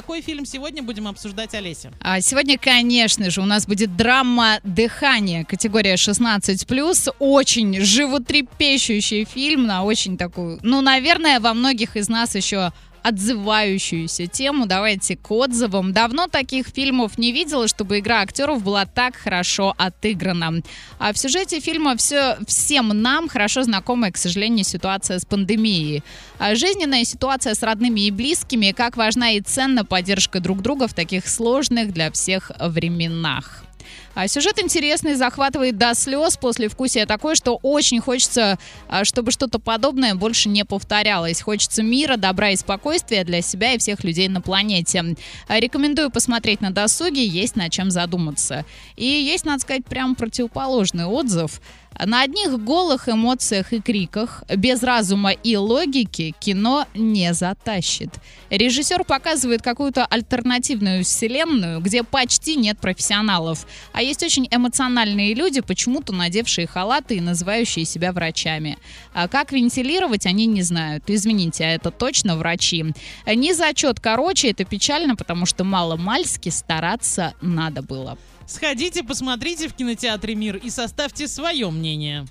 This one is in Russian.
какой фильм сегодня будем обсуждать, Олеся? А сегодня, конечно же, у нас будет драма «Дыхание», категория 16+. Очень животрепещущий фильм на очень такую, ну, наверное, во многих из нас еще отзывающуюся тему. Давайте к отзывам. Давно таких фильмов не видела, чтобы игра актеров была так хорошо отыграна. А в сюжете фильма все, всем нам хорошо знакомая, к сожалению, ситуация с пандемией. А жизненная ситуация с родными и близкими, как важна и ценна поддержка друг друга в таких сложных для всех временах. А сюжет интересный, захватывает до слез. После вкусия такое, что очень хочется, а, чтобы что-то подобное больше не повторялось. Хочется мира, добра и спокойствия для себя и всех людей на планете. А, рекомендую посмотреть на досуге, есть над чем задуматься. И есть, надо сказать, прям противоположный отзыв. На одних голых эмоциях и криках, без разума и логики, кино не затащит. Режиссер показывает какую-то альтернативную вселенную, где почти нет профессионалов. А есть очень эмоциональные люди, почему-то надевшие халаты и называющие себя врачами. А как вентилировать, они не знают. Извините, а это точно врачи. Не зачет короче, это печально, потому что мало-мальски стараться надо было. Сходите, посмотрите в кинотеатре «Мир» и составьте свое мнение.